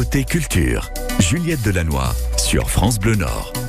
Côté culture, Juliette Delannoy sur France Bleu Nord.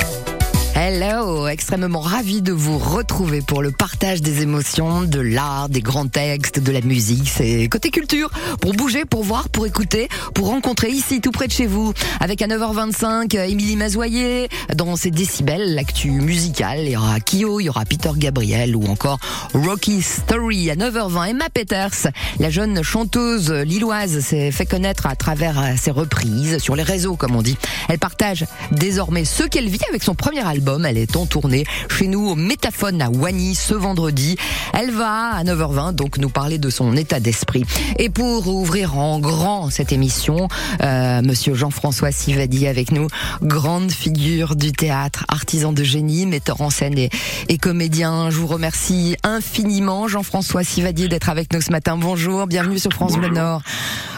Hello, extrêmement ravi de vous retrouver pour le partage des émotions, de l'art, des grands textes, de la musique. C'est côté culture pour bouger, pour voir, pour écouter, pour rencontrer ici tout près de chez vous. Avec à 9h25 Émilie Mazoyer dans ses décibels, l'actu musicale. Il y aura Kyo, il y aura Peter Gabriel ou encore Rocky Story à 9h20. Emma Peters, la jeune chanteuse lilloise, s'est fait connaître à travers ses reprises sur les réseaux, comme on dit. Elle partage désormais ce qu'elle vit avec son premier album elle est en tournée chez nous au Métaphone à Wany ce vendredi. Elle va à 9h20 donc nous parler de son état d'esprit. Et pour ouvrir en grand cette émission, euh, Monsieur Jean-François Sivadi avec nous, grande figure du théâtre, artisan de génie, metteur en scène et, et comédien. Je vous remercie infiniment, Jean-François Sivadi, d'être avec nous ce matin. Bonjour, bienvenue sur France Bleu Nord.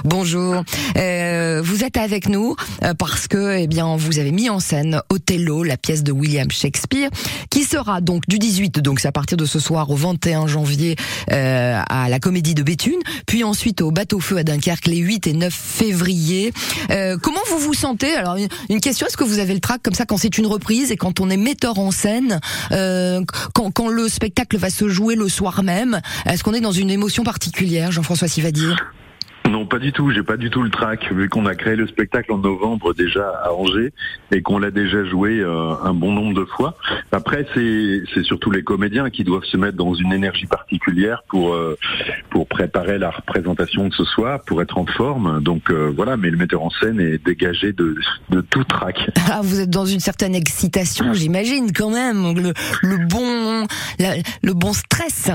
Bonjour. Euh, vous êtes avec nous euh, parce que, eh bien, vous avez mis en scène Othello, la pièce de William Shakespeare, qui sera donc du 18, donc c'est à partir de ce soir au 21 janvier euh, à la Comédie de Béthune, puis ensuite au Bateau-Feu à Dunkerque les 8 et 9 février. Euh, comment vous vous sentez? Alors une question, est-ce que vous avez le trac comme ça quand c'est une reprise et quand on est metteur en scène, euh, quand, quand le spectacle va se jouer le soir même, est-ce qu'on est dans une émotion particulière, Jean-François Sivadier? Non, pas du tout. J'ai pas du tout le trac, vu qu'on a créé le spectacle en novembre déjà à Angers et qu'on l'a déjà joué euh, un bon nombre de fois. Après, c'est surtout les comédiens qui doivent se mettre dans une énergie particulière pour euh, pour préparer la représentation de ce soir, pour être en forme. Donc euh, voilà, mais le metteur en scène est dégagé de, de tout trac. Ah, vous êtes dans une certaine excitation, j'imagine quand même. Le, le bon le bon stress.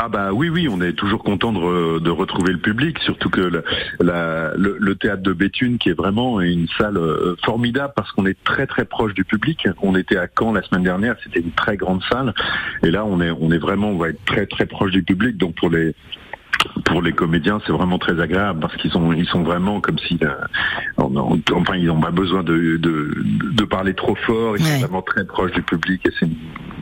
Ah bah oui oui on est toujours content de, de retrouver le public surtout que le, la, le, théâtre de Béthune qui est vraiment une salle euh, formidable parce qu'on est très très proche du public. On était à Caen la semaine dernière c'était une très grande salle. Et là on est on est vraiment on va être très très proche du public. Donc pour les pour les comédiens, c'est vraiment très agréable parce qu'ils sont, ils sont vraiment comme si, euh, enfin, ils n'ont pas besoin de, de, de, parler trop fort. Ils sont vraiment très proches du public et c'est une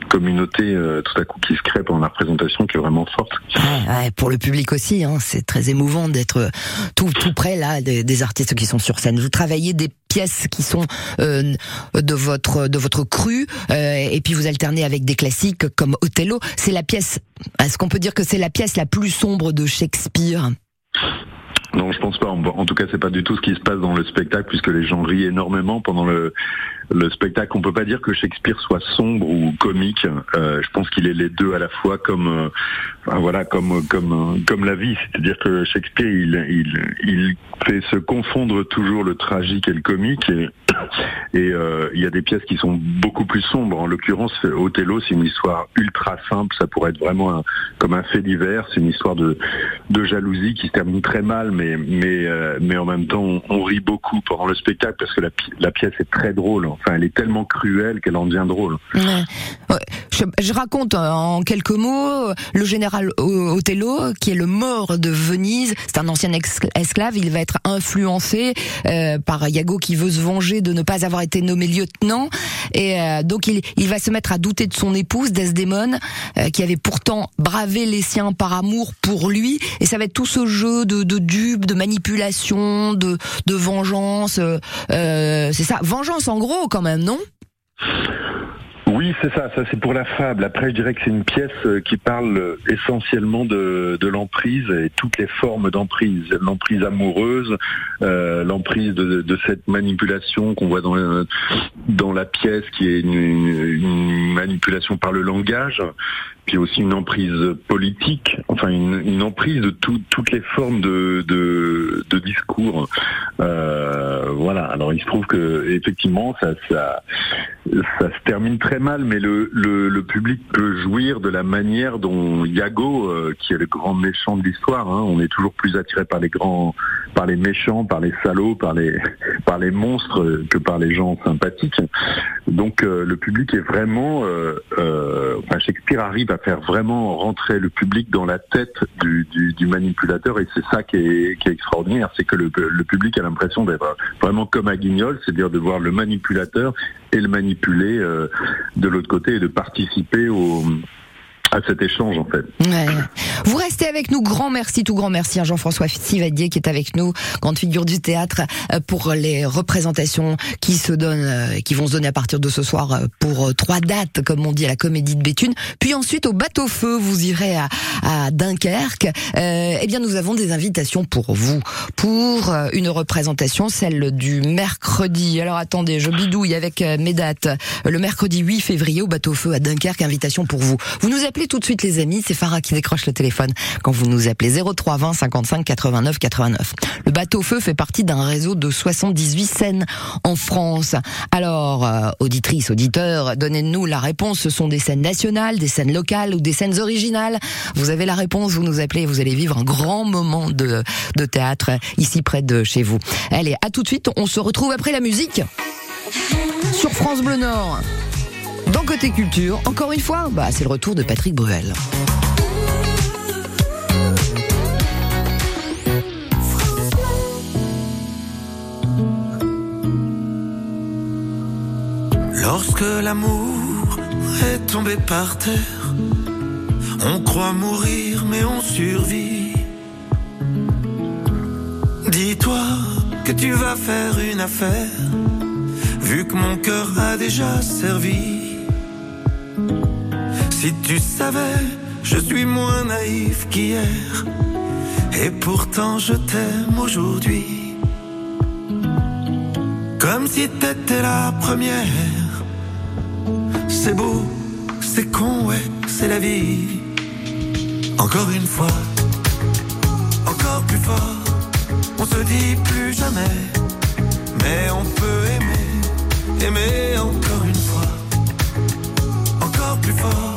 communauté euh, tout à coup qui se crée pendant la présentation qui est vraiment forte. Ouais, pour le public aussi, hein, c'est très émouvant d'être tout, tout près là des, des, artistes qui sont sur scène. Vous travaillez des pièces qui sont euh, de votre de votre cru euh, et puis vous alternez avec des classiques comme Othello. C'est la pièce. Est-ce qu'on peut dire que c'est la pièce la plus sombre de Shakespeare? Non, je pense pas. En tout cas, c'est pas du tout ce qui se passe dans le spectacle, puisque les gens rient énormément pendant le, le spectacle. On peut pas dire que Shakespeare soit sombre ou comique. Euh, je pense qu'il est les deux à la fois, comme euh, voilà, comme comme comme la vie. C'est-à-dire que Shakespeare, il, il il fait se confondre toujours le tragique et le comique. Et, et euh, il y a des pièces qui sont beaucoup plus sombres. En l'occurrence, Othello, c'est une histoire ultra simple. Ça pourrait être vraiment comme un fait divers. C'est une histoire de de jalousie qui se termine très mal, mais mais euh, mais en même temps, on, rit beaucoup pendant le spectacle parce que la pièce est très drôle. Enfin, elle est tellement cruelle qu'elle en devient drôle. Je, raconte euh, en quelques mots le général Othello, qui est le mort de Venise. C'est un ancien esclave. Il va être influencé euh, par Iago qui veut se venger de ne pas avoir été nommé lieutenant. Et euh, donc il, va se mettre à douter de son épouse Desdémone, qui avait pourtant bravé les siens par amour pour lui. Et ça va être tout ce jeu de, de dupe, de manipulation, de, de vengeance. c'est ça, vengeance en gros quand même, non? Oui, c'est ça. Ça, c'est pour la fable. Après, je dirais que c'est une pièce euh, qui parle euh, essentiellement de, l'emprise et toutes les formes d'emprise. L'emprise amoureuse, euh, l'emprise de, cette manipulation qu'on voit dans, la pièce, qui est une manipulation par le langage, puis aussi une emprise politique, enfin une, emprise de toutes les formes de, discours. Euh, voilà. Alors il se trouve que effectivement ça, ça, ça se termine très mal, mais le, le, le public peut jouir de la manière dont Iago, euh, qui est le grand méchant de l'histoire, hein, on est toujours plus attiré par les grands, par les méchants, par les salauds, par les, par les monstres que par les gens sympathiques. Donc euh, le public est vraiment, euh, enfin Shakespeare arrive à faire vraiment rentrer le public dans la tête du, manipulateur et c'est ça qui est, extraordinaire, c'est que le, public a l'impression d'être vraiment comme à Guignol, c'est-à-dire de voir le manipulateur et le manipuler euh, de l'autre côté et de participer au à cet échange en fait. Vous restez avec nous, grand merci, tout grand merci à Jean-François Sivadier qui est avec nous, grande figure du théâtre, euh, pour les représentations qui se donnent, euh, qui vont se donner à partir de ce soir euh, pour trois dates, comme on dit à la Comédie de Béthune. Puis ensuite au bateau feu, vous irez à, à Dunkerque. Eh bien, nous avons des invitations pour vous, pour une représentation, celle du mercredi. Alors attendez, je bidouille avec mes dates. Le mercredi 8 février au bateau feu à Dunkerque, invitation pour vous. Vous nous appelez tout de suite les amis, c'est Farah qui décroche le téléphone quand vous nous appelez 03 20 55 89 89. Le bateau feu fait partie d'un réseau de 78 scènes en France. Alors, euh, auditrices, auditeurs, donnez-nous la réponse. Ce sont des scènes nationales, des scènes locales ou des scènes originales. Vous avez la réponse, vous nous appelez, vous allez vivre un grand moment de, de théâtre ici près de chez vous. Allez, à tout de suite, on se retrouve après la musique sur France Bleu Nord. Dans Côté Culture, encore une fois, bah, c'est le retour de Patrick Bruel. Lorsque l'amour est tombé par terre, on croit mourir mais on survit. Dis-toi que tu vas faire une affaire, vu que mon cœur a déjà servi. Si tu savais, je suis moins naïf qu'hier. Et pourtant je t'aime aujourd'hui. Comme si t'étais la première. C'est beau, c'est con, ouais, c'est la vie. Encore une fois, encore plus fort. On se dit plus jamais. Mais on peut aimer, aimer encore une fois. Encore plus fort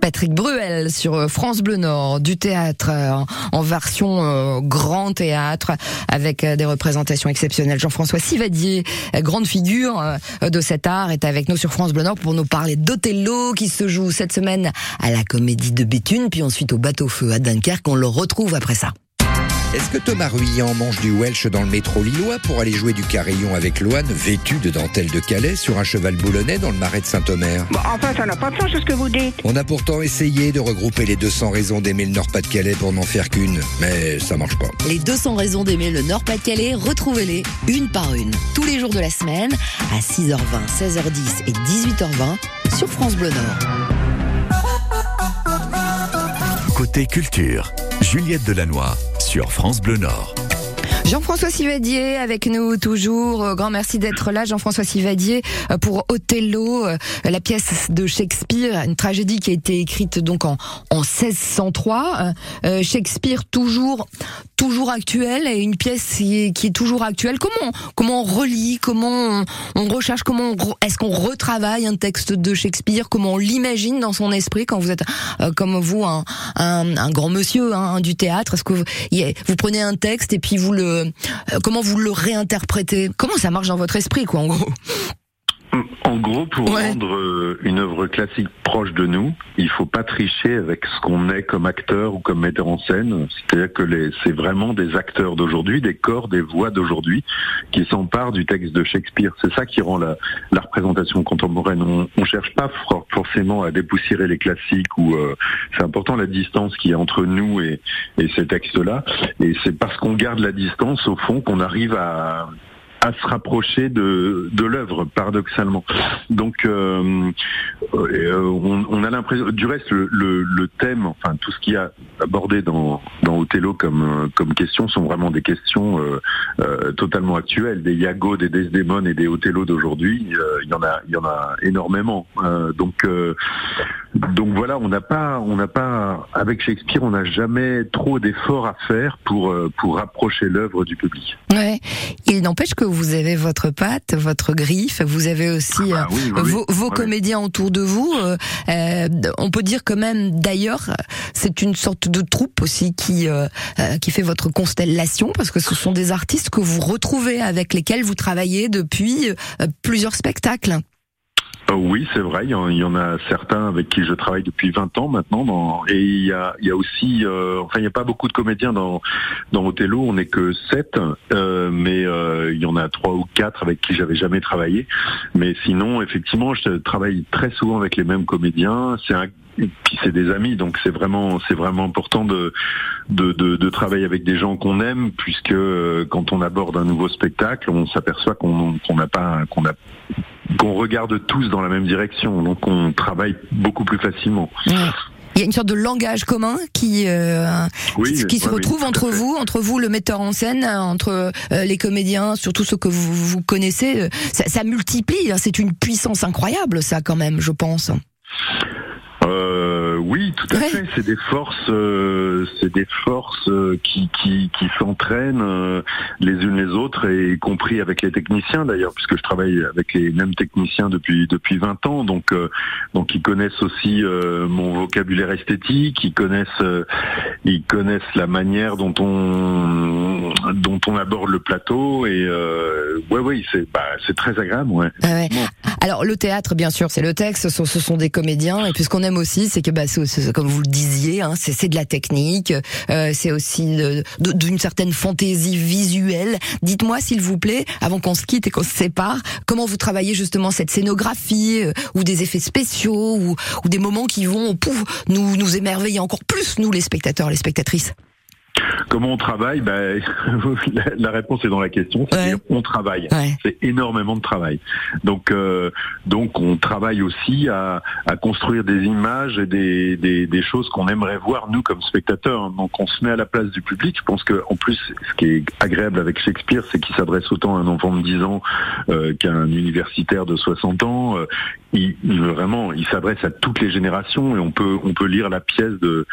Patrick Bruel sur euh, France Bleu Nord, du théâtre euh, en version euh, grand théâtre avec des représentations exceptionnelles. Jean-François Sivadier, grande figure de cet art, est avec nous sur France Bleu Nord pour nous parler d'Othello qui se joue cette semaine à la Comédie de Béthune, puis ensuite au bateau-feu à Dunkerque. On le retrouve après ça. Est-ce que Thomas Ruyant mange du Welsh dans le métro lillois pour aller jouer du carillon avec Loane, vêtu de dentelle de Calais, sur un cheval boulonnais dans le marais de Saint-Omer bah, Enfin, ça n'a pas de sens ce que vous dites. On a pourtant essayé de regrouper les 200 raisons d'aimer le Nord-Pas-de-Calais pour n'en faire qu'une, mais ça marche pas. Les 200 raisons d'aimer le Nord-Pas-de-Calais, retrouvez-les une par une, tous les jours de la semaine, à 6h20, 16h10 et 18h20 sur France Bleu Nord. Côté culture, Juliette Delannoy sur France Bleu Nord. Jean-François Sivadier avec nous toujours. Euh, Grand merci d'être là, Jean-François Sivadier, euh, pour Othello, euh, la pièce de Shakespeare, une tragédie qui a été écrite donc en, en 1603. Euh, Shakespeare toujours toujours actuel et une pièce qui est, toujours actuelle. Comment comment on relit, comment on, recherche, comment est-ce qu'on retravaille un texte de Shakespeare, comment on l'imagine dans son esprit quand vous êtes comme vous un, grand monsieur hein, du théâtre? Est-ce que vous prenez un texte et puis vous le euh, comment vous le réinterprétez? Comment ça marche dans votre esprit quoi en gros? En gros, pour Ouais. rendre euh, une œuvre classique proche de nous, il faut pas tricher avec ce qu'on est comme acteur ou comme metteur en scène. C'est-à-dire que les- c'est vraiment des acteurs d'aujourd'hui, des corps, des voix d'aujourd'hui qui s'emparent du texte de Shakespeare. C'est ça qui rend la, la représentation contemporaine. On, on cherche pas for- forcément à dépoussiérer les classiques ou euh, c'est important la distance qui est entre nous et, et ces textes-là. Et c'est parce qu'on garde la distance au fond qu'on arrive à à se rapprocher de, de l'œuvre, paradoxalement. Donc, euh, euh, on, on a l'impression. Du reste, le, le, le thème, enfin tout ce qui a abordé dans, dans Othello comme euh, comme question sont vraiment des questions euh, euh, totalement actuelles. Des Iago, des Desdemone et des Othello d'aujourd'hui, euh, il y en a il y en a énormément. Euh, donc euh, donc voilà, on n'a pas on n'a pas avec Shakespeare, on n'a jamais trop d'efforts à faire pour euh, pour rapprocher l'œuvre du public. Ouais. Il n'empêche que vous avez votre patte, votre griffe. Vous avez aussi Ah euh, oui, oui, oui. vos, comédiens autour de vous. euh, euh, on peut dire que même, d'ailleurs, c'est une sorte de troupe aussi qui euh, euh, qui fait votre constellation parce que ce sont des artistes que vous retrouvez avec lesquels vous travaillez depuis euh, plusieurs spectacles. Euh, oui, c'est vrai. Il y, en, a certains avec qui je travaille depuis 20 ans maintenant. Et il y a, aussi, euh, enfin, il n'y a pas beaucoup de comédiens dans dans Othello. On n'est que sept, euh, mais euh, il y en a trois ou quatre avec qui j'avais jamais travaillé. Mais sinon, effectivement, je travaille très souvent avec les mêmes comédiens. C'est un puis c'est des amis, donc c'est vraiment c'est vraiment important de de, de de travailler avec des gens qu'on aime, puisque euh, quand on aborde un nouveau spectacle, on s'aperçoit qu'on qu'on n'a pas qu'on a qu'on regarde tous dans la même direction, donc on travaille beaucoup plus facilement. Il y a une sorte de langage commun qui euh, Oui, qui se retrouve entre vous, entre vous le metteur en scène, entre euh, les comédiens, surtout ceux que vous, vous connaissez. Ça, ça multiplie, hein, c'est une puissance incroyable, ça quand même, je pense. Euh, oui, tout à Ouais. fait. C'est des forces, euh, c'est des forces euh, qui qui, qui s'entraînent euh, les unes les autres, et y compris avec les techniciens d'ailleurs, puisque je travaille avec les mêmes techniciens depuis depuis 20 ans, donc euh, donc ils connaissent aussi euh, mon vocabulaire esthétique, ils connaissent euh, ils connaissent la manière dont on dont on aborde le plateau, et euh, ouais oui, c'est bah c'est très agréable, ouais. Ah ouais. Alors le théâtre, bien sûr, c'est le texte, ce sont, ce sont des comédiens, et puis ce aussi, c'est que, bah, comme vous le disiez, hein, c'est de la technique, euh, c'est aussi d'une certaine fantaisie visuelle. Dites-moi, s'il vous plaît, avant qu'on se quitte et qu'on se sépare, comment vous travaillez justement cette scénographie, euh, ou des effets spéciaux, ou, ou des moments qui vont pouf, nous, nous émerveiller encore plus, nous les spectateurs, les spectatrices? Comment on travaille? Ben, la, réponse est dans la question. C'est-à-dire on travaille. Ouais. C'est énormément de travail. Donc, euh, donc on travaille aussi à, à construire des images et des, des, des choses qu'on aimerait voir nous comme spectateurs. Donc, on se met à la place du public. Je pense que en plus, ce qui est agréable avec Shakespeare, c'est qu'il s'adresse autant à un enfant de 10 ans euh, qu'à un universitaire de 60 ans. Euh, il, vraiment, il s'adresse à toutes les générations et on peut on peut lire la pièce de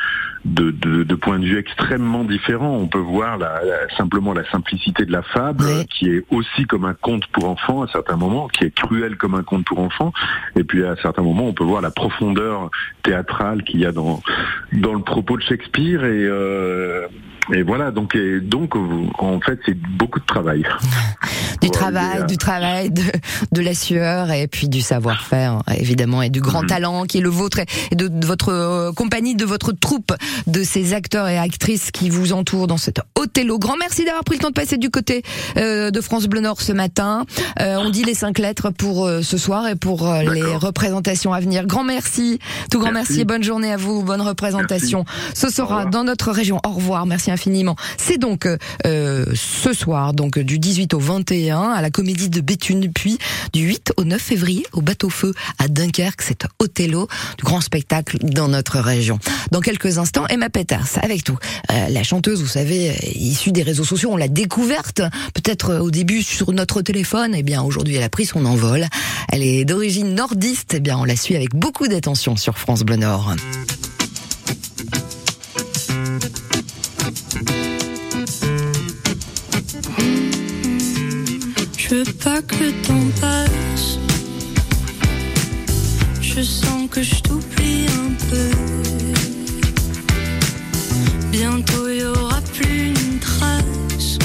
de, de, de points de vue extrêmement différents. On peut voir la, la- simplement la simplicité de la fable, qui est aussi comme un conte pour enfants à certains moments, qui est cruel comme un conte pour enfants. Et puis à certains moments, on peut voir la profondeur théâtrale qu'il y a dans dans le propos de Shakespeare. Et, euh, et voilà, donc et donc en fait, c'est beaucoup de travail. Du travail, à- du travail, de, de la sueur et puis du savoir-faire évidemment et du grand Mhm. talent qui est le vôtre et de, de votre euh, compagnie, de votre troupe, de ces acteurs et actrices qui vous entourent dans cet Othello. Grand merci d'avoir pris le temps de passer du côté euh, de France Bleu Nord ce matin. Euh, on dit les cinq lettres pour euh, ce soir et pour euh, les représentations à venir. Grand merci, tout grand merci. Merci. et bonne journée à vous, bonne représentation. Ce sera dans notre région. Au revoir, merci. Infiniment. C'est donc euh, ce soir, donc du 18 au 21, à la Comédie de Béthune, puis du 8 au 9 février au Bateau Feu à Dunkerque. C'est Othello, du grand spectacle dans notre région. Dans quelques instants, Emma Peters avec tout. Euh, la chanteuse, vous savez, issue des réseaux sociaux, on l'a découverte peut-être au début sur notre téléphone. Eh bien, aujourd'hui, elle a pris son envol. Elle est d'origine nordiste. Eh bien, on la suit avec beaucoup d'attention sur France Bleu Nord. Je veux pas que le temps passe. Je sens que je t'oublie un peu. Bientôt y aura plus une trace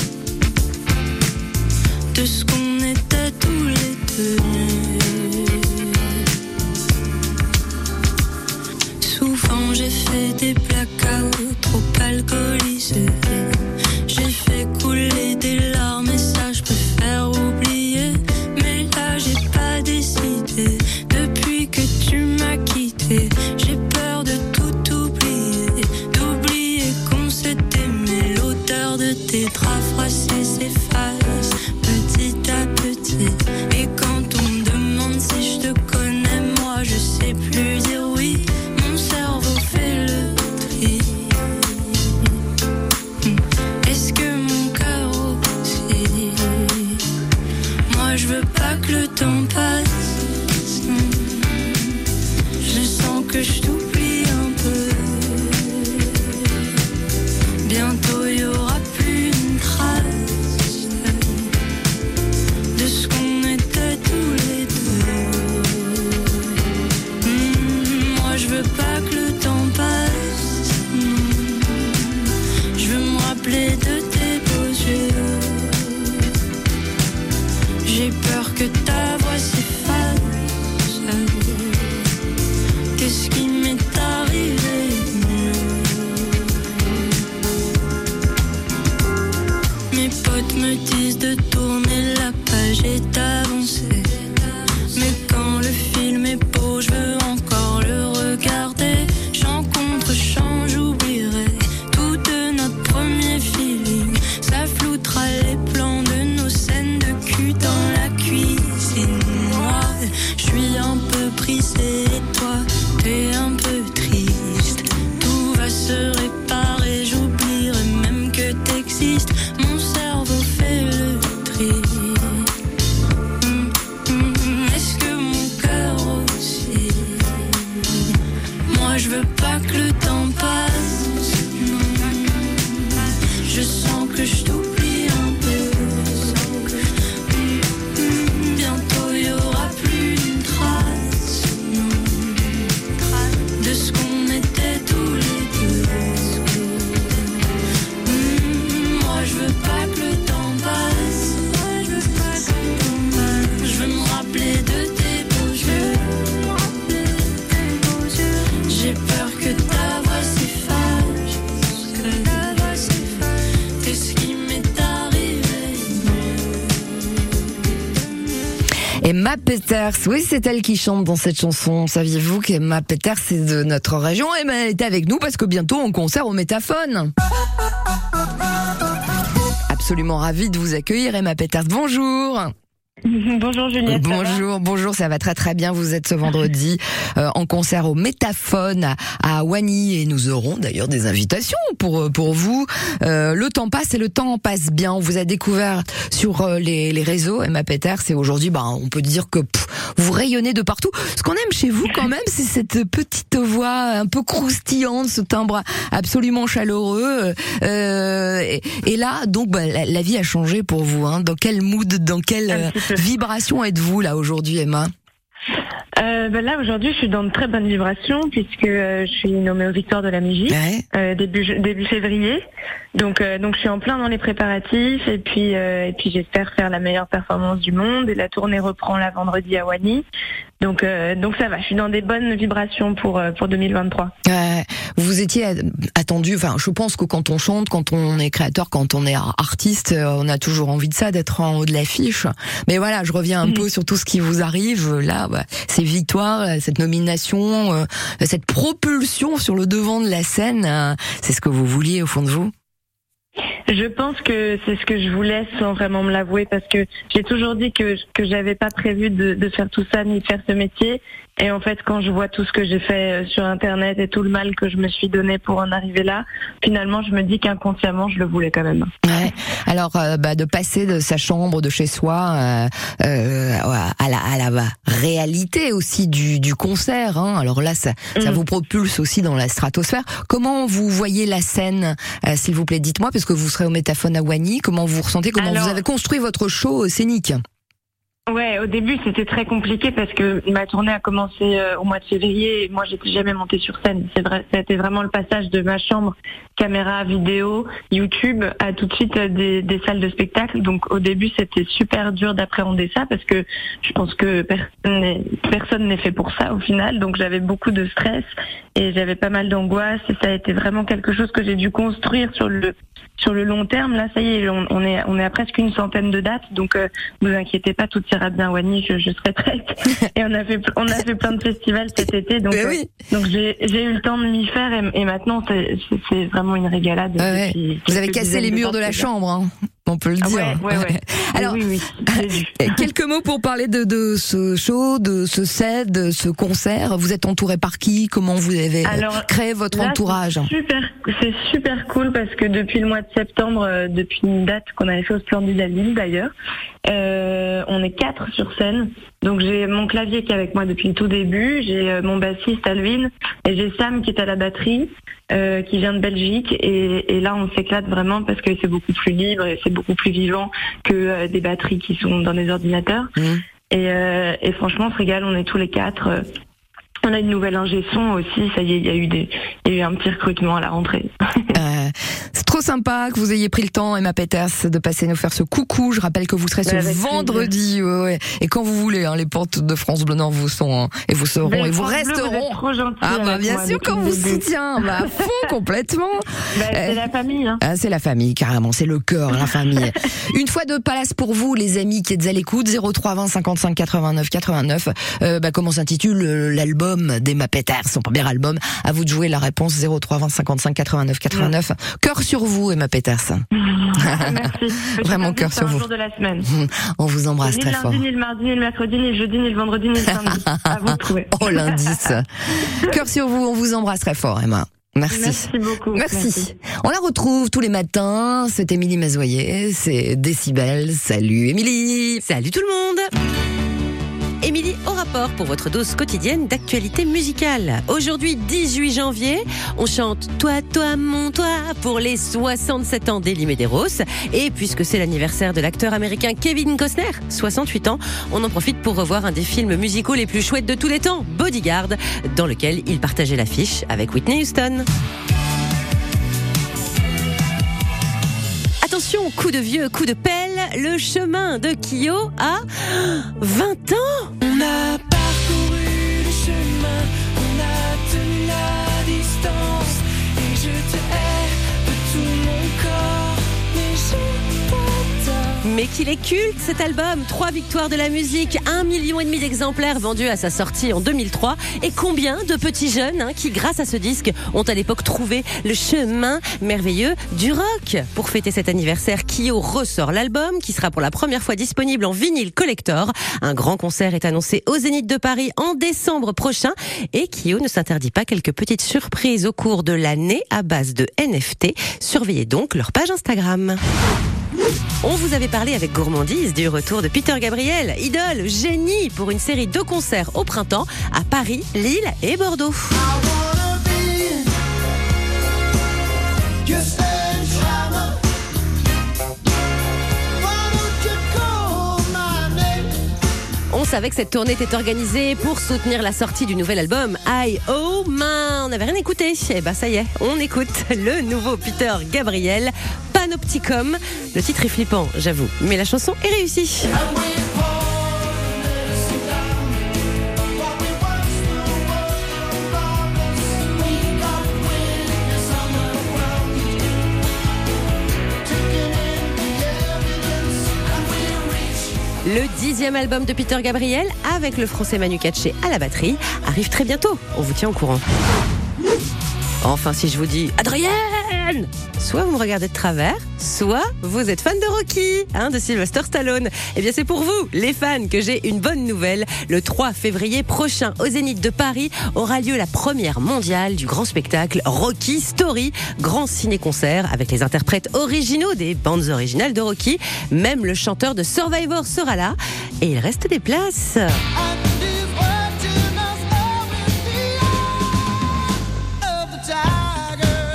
de ce qu'on était tous les deux. Je veux pas que le temps passe. Je sens que je Oui, c'est elle qui chante dans cette chanson. Saviez-vous qu'Emma Peters, c'est de notre région? Emma elle est avec nous parce que bientôt on concert au Métaphone. Absolument ravie de vous accueillir, Emma Peters. Bonjour. Bonjour Juliette. Bonjour, bonjour, ça va très très bien. Vous êtes ce vendredi euh, en concert au Métaphone à, à et nous aurons d'ailleurs des invitations pour euh, pour vous. Euh, le temps passe et le temps passe bien. On vous a découvert sur euh, les, les réseaux, Emma Peters, et aujourd'hui, bah, on peut dire que pff, vous rayonnez de partout. Ce qu'on aime chez vous quand même, c'est cette petite voix un peu croustillante, ce timbre absolument chaleureux. Euh, et, et là, donc, bah, la, la vie a changé pour vous. Hein. Dans quel mood, dans quelle Vibration êtes-vous là aujourd'hui, Emma Euh, ben là aujourd'hui je suis dans de très bonnes vibrations puisque euh, je suis nommée aux Victoires de la musique Ouais. euh, début début février. Donc euh, donc je suis en plein dans les préparatifs et puis euh, et puis j'espère faire la meilleure performance du monde et la tournée reprend là vendredi à Wany. Donc euh, donc ça va, je suis dans des bonnes vibrations pour euh, pour 2023. Ouais. vous étiez attendu. Enfin, je pense que quand on chante, quand on est créateur, quand on est artiste, euh, on a toujours envie de ça, d'être en haut de l'affiche. Mais voilà, je reviens un Mhm. peu sur tout ce qui vous arrive là. bah, ces victoires, euh, cette nomination, euh, cette propulsion sur le devant de la scène, c'est ce que vous vouliez au fond de vous? Je pense que c'est ce que je voulais sans vraiment me l'avouer parce que j'ai toujours dit que que j'avais pas prévu de, de faire tout ça ni de faire ce métier. Et en fait, quand je vois tout ce que j'ai fait euh, sur Internet et tout le mal que je me suis donné pour en arriver là, finalement, je me dis qu'inconsciemment, je le voulais quand même. Ouais. Alors, euh, bah, de passer de sa chambre, de chez soi, euh, euh, à, la, à la réalité aussi du, du concert. Hein. Alors là, ça, ça Mm. vous propulse aussi dans la stratosphère. Comment vous voyez la scène, euh, s'il vous plaît? Dites-moi, parce que vous serez au Métaphone à Wany. Comment vous ressentez? Comment Alors- vous avez construit votre show scénique Ouais, au début c'était très compliqué parce que ma tournée a commencé euh, au mois de février et moi j'étais jamais montée sur scène. C'est vraiment le passage de ma chambre, caméra, vidéo, YouTube, à tout de suite euh, des, salles de spectacle. Donc au début c'était super dur d'appréhender ça parce que je pense que personne n'est, fait pour ça au final. Donc j'avais beaucoup de stress et j'avais pas mal d'angoisse et ça a été vraiment quelque chose que j'ai dû construire sur le sur le long terme. Là ça y est, on, est on est à presque une centaine de dates. Donc euh, vous inquiétez pas, tout bien, Wani, je, je serai prête. Et on a fait, on a fait plein de festivals cet été, donc, Ben euh, oui. donc j'ai, eu le temps de m'y faire et, et maintenant c'est, vraiment une régalade. Ouais. Vous avez cassé les murs de la dates, chambre, hein. On peut le Ah dire. ouais, ouais, ouais. Alors, oui, Quelques mots pour parler de, de ce show, de ce set, de ce concert. Vous êtes entouré par qui? Comment vous avez euh, Alors, créé votre Là, entourage? c'est Super, cool parce que depuis le mois de septembre, euh, depuis une date qu'on avait fait au Splendid à Lille d'ailleurs, euh, on est quatre sur scène. Donc j'ai mon clavier qui est avec moi depuis le tout début, j'ai euh, mon bassiste Alvin et j'ai Sam qui est à la batterie, euh, qui vient de Belgique et, et là on s'éclate vraiment parce que c'est beaucoup plus libre et c'est beaucoup plus vivant que euh, des batteries qui sont dans des ordinateurs. Et, euh, et franchement, on se régale, on est tous les quatre. Euh, on a une nouvelle ingé son aussi, ça y est, il y a eu des, il y a eu un petit recrutement à la rentrée. Euh, C'est trop sympa que vous ayez pris le temps, Emma Peters, de passer nous faire ce coucou. Je rappelle que vous serez ce plaisir. vendredi, ouais, ouais. et quand vous voulez, hein, les portes de France Bleu Nord vous sont hein, et vous seront Mais et vous Bleu, resteront. trop ah bah bien sûr qu'on vous soutient, bah à fond complètement. Bah, c'est Euh, la famille, hein. Ah, c'est la famille, carrément, c'est le cœur, la famille. Une fois de place pour vous, les amis qui êtes à l'écoute, 03 20 55 89 89. Euh, bah, comment s'intitule euh, l'album d'Emma Peters, son premier album À vous de jouer la réponse 03 20 55 89 89. Cœur sur vous, Emma Peters. Merci. Vraiment cœur c'est sur un vous. jour de la semaine. On vous embrasse ni très le fort. lundi, ni le mardi, ni le mercredi, ni le jeudi, ni le vendredi, ni le samedi. à vous de trouver. Oh l'indice. Cœur sur vous, on vous embrasse très fort, Emma. Merci. Merci beaucoup. Merci. On la retrouve tous les matins. C'est Émilie Mazoyer, c'est Décibel. Salut Émilie. Salut tout le monde Émilie au rapport pour votre dose quotidienne d'actualité musicale. Aujourd'hui, 18 janvier, on chante Toi, toi, mon toi pour les 67 ans d'Elie Medeiros. Et puisque c'est l'anniversaire de l'acteur américain Kevin Costner, 68 ans, on en profite pour revoir un des films musicaux les plus chouettes de tous les temps, Bodyguard, dans lequel il partageait l'affiche avec Whitney Houston. Attention, coup de vieux, coup de pelle, le chemin de Kyo a 20 ans. On a Mais qu'il est culte cet album. Trois victoires de la musique, un million et demi d'exemplaires vendus à sa sortie en 2003 Et combien de petits jeunes hein, qui, grâce à ce disque, ont à l'époque trouvé le chemin merveilleux du rock Pour fêter cet anniversaire, Kyo ressort l'album qui sera pour la première fois disponible en vinyle collector. Un grand concert est annoncé au Zénith de Paris en décembre prochain Et Kyo ne s'interdit pas quelques petites surprises au cours de l'année à base de NFT Surveillez donc leur page Instagram. On vous avait parlé avec gourmandise du retour de Peter Gabriel, idole, génie pour une série de concerts au printemps à Paris, Lille et Bordeaux. On savait que cette tournée était organisée pour soutenir la sortie du nouvel album I Oh Man. On n'avait rien écouté. Et bah ça y est, on écoute le nouveau Peter Gabriel, Panopticum. Le titre est flippant, j'avoue, mais la chanson est réussie. Le dixième album de Peter Gabriel, avec le français Manu Katché à la batterie, arrive très bientôt. On vous tient au courant. Enfin, si je vous dis Adrienne Soit vous me regardez de travers, soit vous êtes fan de Rocky, hein, de Sylvester Stallone. Eh bien, c'est pour vous, les fans, que j'ai une bonne nouvelle. Le 3 février prochain, au Zénith de Paris, aura lieu la première mondiale du grand spectacle Rocky Story, grand ciné-concert avec les interprètes originaux des bandes originales de Rocky. Même le chanteur de Survivor sera là. Et il reste des places.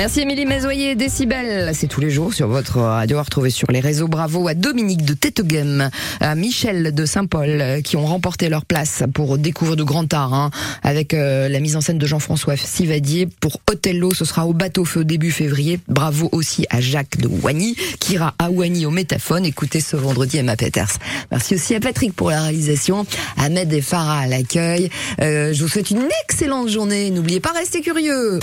Merci Émilie Mazoyer, Décibel. C'est tous les jours sur votre radio à retrouver sur les réseaux. Bravo à Dominique de Tétegem, à Michel de Saint-Paul euh, qui ont remporté leur place pour découvrir de grands art hein, avec euh, la mise en scène de Jean-François Sivadier. Pour Othello, ce sera au bateau feu début février. Bravo aussi à Jacques de Wagny qui ira à Wagny au métaphone. Écoutez ce vendredi Emma Peters. Merci aussi à Patrick pour la réalisation, Ahmed et Farah à l'accueil. Euh, je vous souhaite une excellente journée. N'oubliez pas, restez curieux.